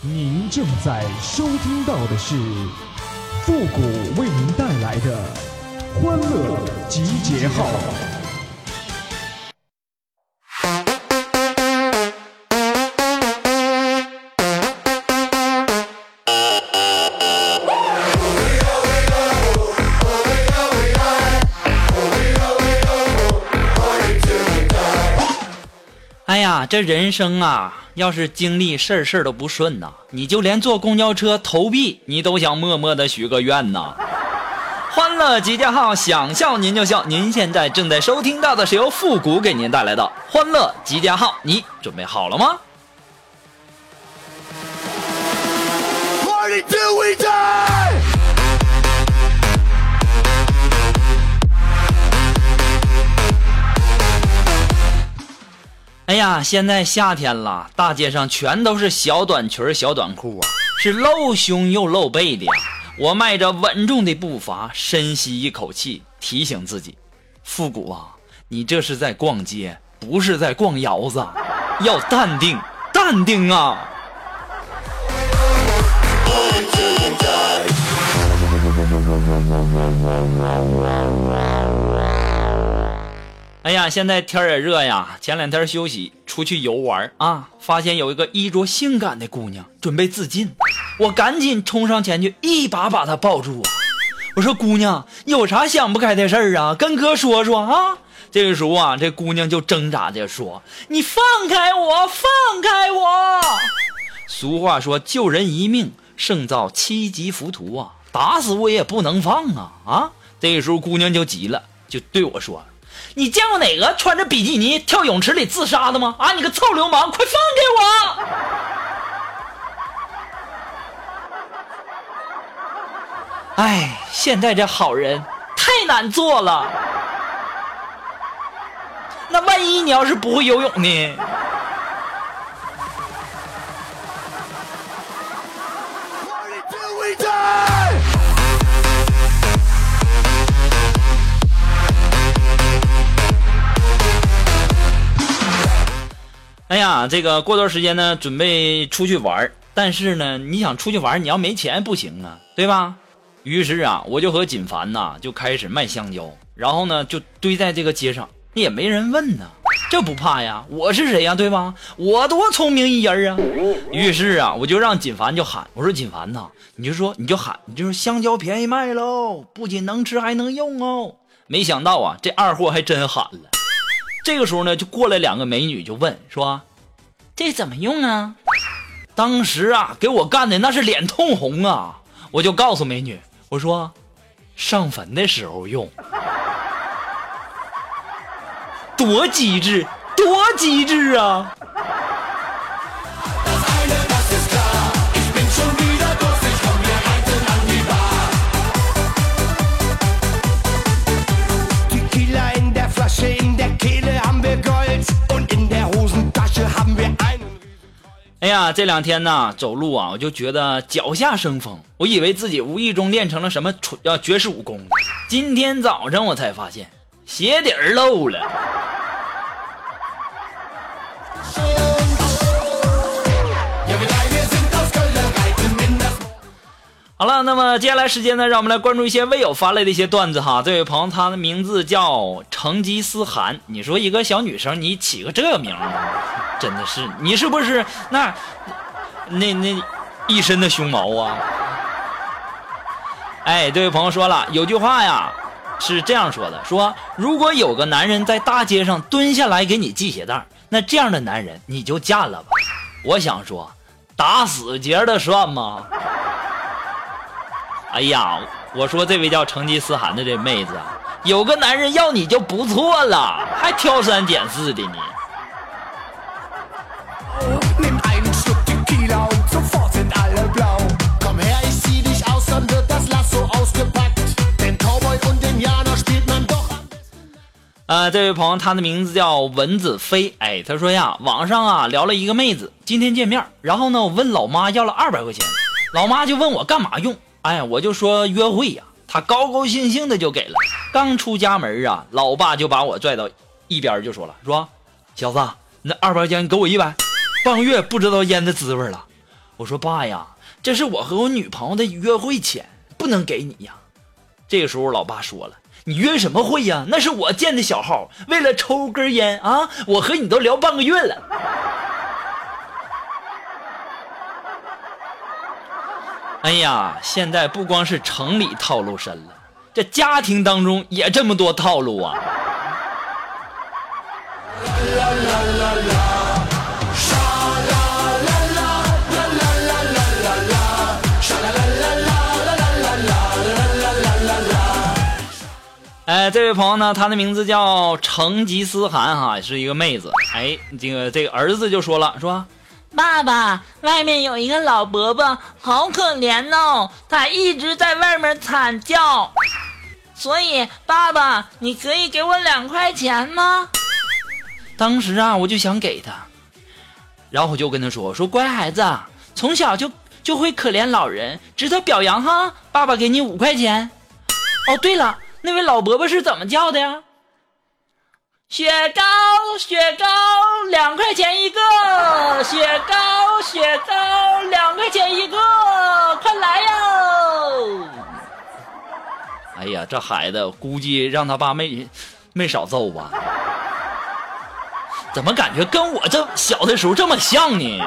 您正在收听到的是复古为您带来的欢乐集结号。哎呀，这人生啊，要是经历事儿事儿都不顺呐，你就连坐公交车投币，你都想默默的许个愿呐。欢乐集结号，想笑您就笑。您现在正在收听到的是由复古给您带来的欢乐集结号，你准备好了吗？Party till we die! 哎呀，现在夏天了，大街上全都是小短裙、小短裤啊，是露胸又露背的呀。我迈着稳重的步伐，深吸一口气，提醒自己：复古啊，你这是在逛街，不是在逛窑子，要淡定，淡定啊！哎呀，现在天也热呀。前两天休息出去游玩啊，发现有一个衣着性感的姑娘准备自尽，我赶紧冲上前去，一把把她抱住啊。我说：“姑娘，有啥想不开的事儿啊？跟哥说说啊。”这个时候啊，这姑娘就挣扎着说：“你放开我，放开我！”俗话说：“救人一命胜造七级浮屠啊，打死我也不能放啊啊！”这个时候姑娘就急了，就对我说。你见过哪个穿着比基尼跳泳池里自杀的吗？啊，你个臭流氓，快放开我！哎，现在这好人太难做了。那万一你要是不会游泳呢？呀，这个过段时间呢，准备出去玩但是呢，你想出去玩你要没钱不行啊，对吧？于是啊，我就和锦凡呐就开始卖香蕉，然后呢就堆在这个街上，也没人问呢，这不怕呀，我是谁呀，对吧？我多聪明一人啊！于是啊，我就让锦凡就喊，我说锦凡呐，你就说你就喊，你就说香蕉便宜卖喽，不仅能吃还能用哦。没想到啊，这二货还真喊了。这个时候呢，就过来两个美女，就问说：“这怎么用啊？”当时啊，给我干的那是脸通红啊！我就告诉美女，我说：“上坟的时候用。”多机智，多机智啊！哎呀，这两天呢，走路啊，我就觉得脚下生风，我以为自己无意中练成了什么纯要绝世武功。今天早上我才发现鞋底儿漏了。好了，那么接下来时间呢，让我们来关注一些微友发来的一些段子哈。这位朋友，他的名字叫成吉思汗。你说一个小女生，你起个这名儿，真的是你是不是那那那一身的胸毛啊？哎，这位朋友说了，有句话呀是这样说的：说如果有个男人在大街上蹲下来给你系鞋带，那这样的男人你就嫁了吧。我想说，打死结的算吗？哎呀，我说这位叫成吉思汗的这妹子，有个男人要你就不错了，还挑三拣四的呢。啊，这位朋友，他的名字叫蚊子飞。哎，他说呀，网上啊聊了一个妹子，今天见面，然后呢，我问老妈要了二百块钱，老妈就问我干嘛用。哎，我就说约会呀，他高高兴兴的就给了。刚出家门啊，老爸就把我拽到一边就说了，说小子，那二百块钱给我一百，半个月不知道烟的滋味了。我说爸呀，这是我和我女朋友的约会钱，不能给你呀。这个时候，老爸说了：“你约什么会呀？那是我建的小号，为了抽根烟啊，我和你都聊半个月了。”哎呀，现在不光是城里套路深了，这家庭当中也这么多套路啊！哎，这位朋友呢，他的名字叫成吉思汗哈，是一个妹子。哎，这个这个儿子就说了，说爸爸，外面有一个老伯伯，好可怜哦，他一直在外面惨叫。所以，爸爸，你可以给我两块钱吗？当时啊，我就想给他，然后我就跟他说：“说乖孩子，从小就就会可怜老人，值得表扬哈。爸爸给你五块钱。哦，对了。”那位老伯伯是怎么叫的呀？雪糕，雪糕，两块钱一个。雪糕，雪糕，两块钱一个，快来哟！哎呀，这孩子估计让他爸没没少揍吧？怎么感觉跟我这小的时候这么像呢？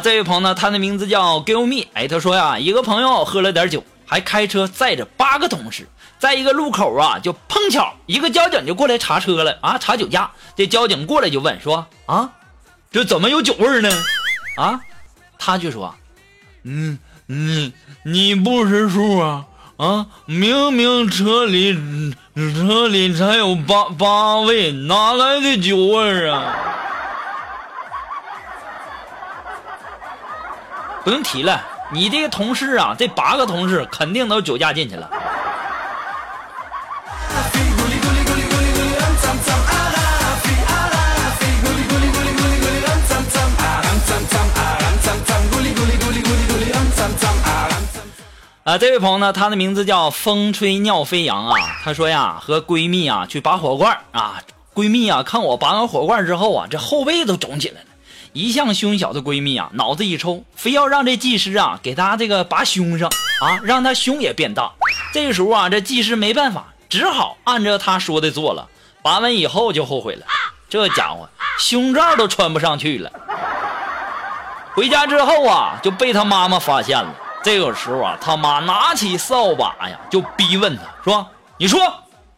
这位朋友呢，他的名字叫 Give Me。哎，他说呀，一个朋友喝了点酒，还开车载着八个同事，在一个路口啊，就碰巧一个交警就过来查车了啊，查酒驾。这交警过来就问说啊，这怎么有酒味呢？啊，他就说，嗯，你你不识数啊啊，明明车里车里才有八八位，哪来的酒味啊？不用提了，你这个同事啊，这八个同事肯定都酒驾进去了。啊，这位朋友呢，他的名字叫风吹尿飞扬啊。他说呀，和闺蜜啊去拔火罐啊，闺蜜啊看我拔完火罐之后啊，这后背都肿起来了。一向胸小的闺蜜啊，脑子一抽，非要让这技师啊给她这个拔胸上啊，让她胸也变大。这个时候啊，这技师没办法，只好按照她说的做了。拔完以后就后悔了，这家伙胸罩都穿不上去了。回家之后啊，就被他妈妈发现了。这个时候啊，他妈拿起扫把呀，就逼问他说：“你说，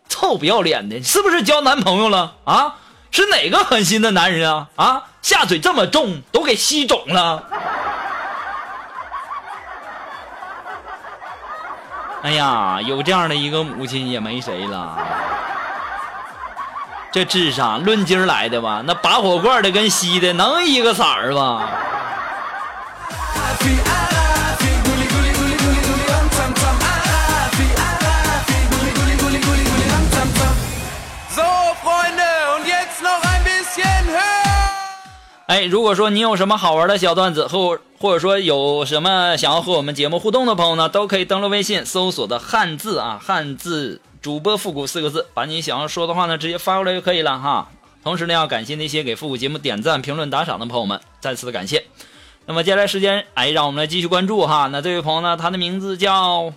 臭不要脸的，是不是交男朋友了啊？”是哪个狠心的男人啊啊！下嘴这么重，都给吸肿了。哎呀，有这样的一个母亲也没谁了。这智商论斤来的吧？那拔火罐的跟吸的能一个色儿吗？哎，如果说你有什么好玩的小段子，或或者说有什么想要和我们节目互动的朋友呢，都可以登录微信搜索的汉字啊，汉字主播复古四个字，把你想要说的话呢直接发过来就可以了哈。同时呢，要感谢那些给复古节目点赞、评论、打赏的朋友们，再次的感谢。那么接下来时间，哎，让我们来继续关注哈。那这位朋友呢，他的名字叫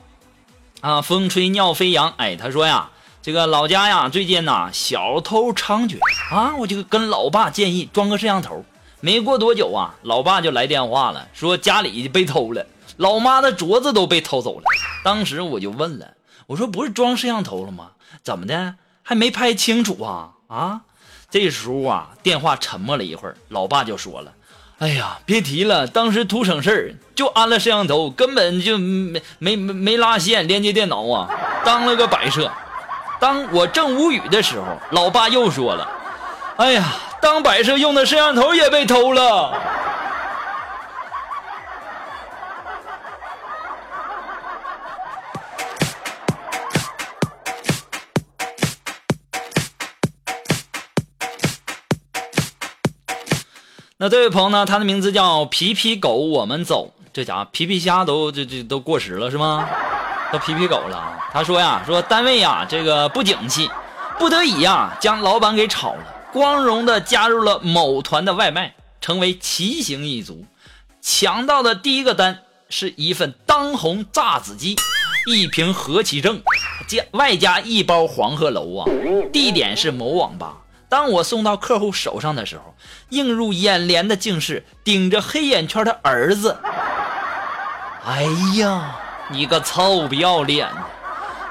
啊，风吹尿飞扬。哎，他说呀，这个老家呀，最近呐，小偷猖獗啊，我就跟老爸建议装个摄像头。没过多久啊，老爸就来电话了，说家里被偷了，老妈的镯子都被偷走了。当时我就问了，我说不是装摄像头了吗？怎么的还没拍清楚啊？啊！这时候啊，电话沉默了一会儿，老爸就说了：“哎呀，别提了，当时图省事儿，就安了摄像头，根本就没没没拉线连接电脑啊，当了个摆设。”当我正无语的时候，老爸又说了：“哎呀。”当摆设用的摄像头也被偷了。那这位朋友呢？他的名字叫皮皮狗，我们走。这家伙皮皮虾都这这都过时了是吗？都皮皮狗了。他说呀，说单位呀这个不景气，不得已呀将老板给炒了，光荣的加入了某团的外卖，成为骑行一族。抢到的第一个单是一份当红炸子鸡，一瓶和其正，加外加一包黄鹤楼啊。地点是某网吧。当我送到客户手上的时候，映入眼帘的竟是顶着黑眼圈的儿子。哎呀，你个臭不要脸的！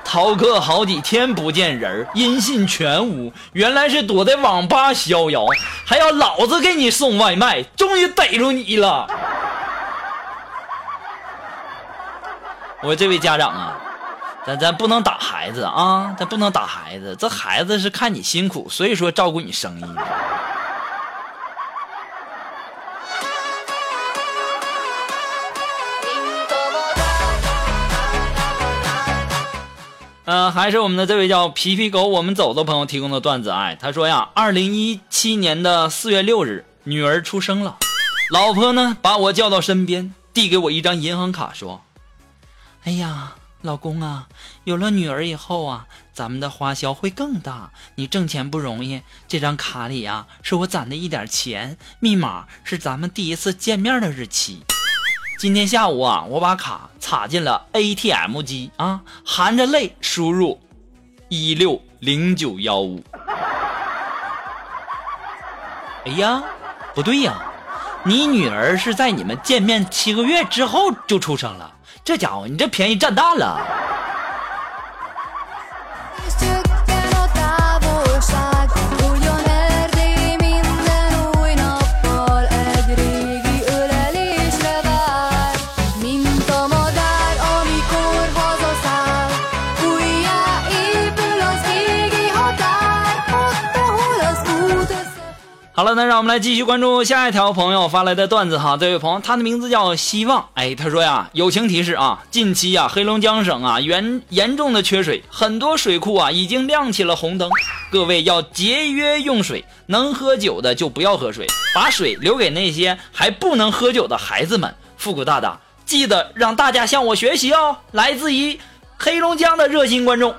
逃课好几天不见人音信全无，原来是躲在网吧逍遥，还要老子给你送外卖，终于逮住你了！我这位家长啊。咱咱不能打孩子啊！咱不能打孩子，这孩子是看你辛苦，所以说照顾你生意。嗯，还是我们的这位叫皮皮狗，我们走的朋友提供的段子。哎，他说呀，二零一七年的四月六日，女儿出生了，老婆呢把我叫到身边，递给我一张银行卡，说：“哎呀。”老公啊，有了女儿以后啊，咱们的花销会更大。你挣钱不容易，这张卡里啊是我攒的一点钱，密码是咱们第一次见面的日期。今天下午啊，我把卡插进了 ATM 机啊，含着泪输入一六零九幺五。哎呀，不对呀，你女儿是在你们见面七个月之后就出生了。这家伙，你这便宜占大了。那让我们来继续关注下一条朋友发来的段子哈。这位朋友，他的名字叫希望。哎，他说呀，友情提示啊，近期呀，黑龙江省啊严严重的缺水，很多水库啊已经亮起了红灯，各位要节约用水，能喝酒的就不要喝水，把水留给那些还不能喝酒的孩子们。复古大大，记得让大家向我学习哦。来自于黑龙江的热心观众。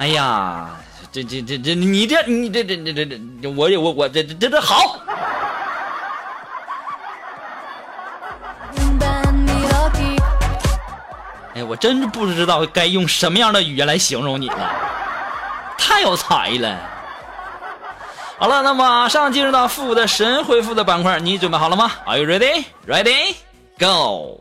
哎呀，这这这这，你这你这这这这这，我我我这这这好。哎，我真是不知道该用什么样的语言来形容你了，太有才了。好了，那马上进入到复古的神回复的板块，你准备好了吗？Are you ready? Ready? Go.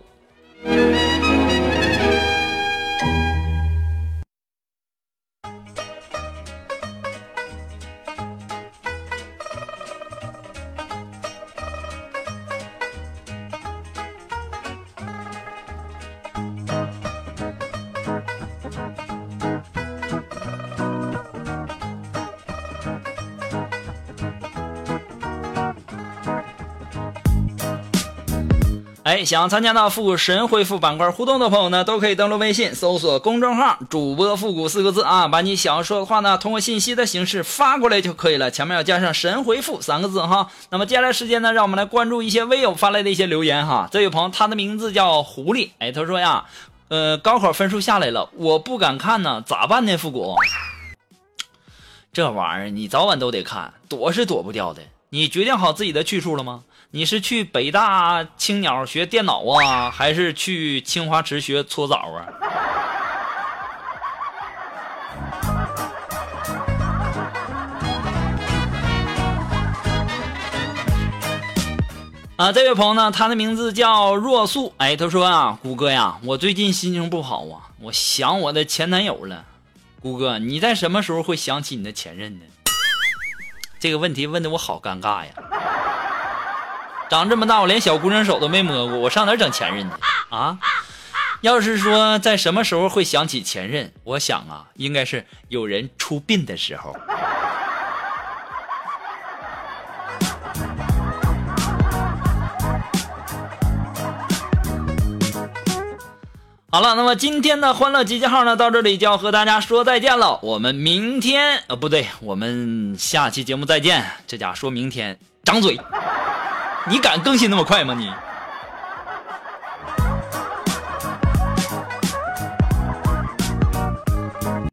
哎，想参加到复古神回复板块互动的朋友呢，都可以登录微信搜索公众号“主播复古”四个字啊，把你想要说的话呢，通过信息的形式发过来就可以了，前面要加上“神回复”三个字哈。那么接下来时间呢，让我们来关注一些微友发来的一些留言哈。这位朋友，他的名字叫狐狸，哎，他说呀，呃，高考分数下来了，我不敢看呢，咋办呢？复古，这玩意儿你早晚都得看，躲是躲不掉的。你决定好自己的去处了吗？你是去北大青鸟学电脑啊，还是去清华池学搓澡啊？啊，这位朋友呢，他的名字叫若素。哎，他说啊，谷歌呀，我最近心情不好啊，我想我的前男友了。谷歌，你在什么时候会想起你的前任呢？这个问题问的我好尴尬呀。长这么大，我连小姑娘手都没摸过，我上哪整前任去啊？要是说在什么时候会想起前任，我想啊，应该是有人出殡的时候。好了，那么今天的欢乐集结号呢，到这里就要和大家说再见了。我们明天，呃，不对，我们下期节目再见。这家说明天，张嘴，你敢更新那么快吗你？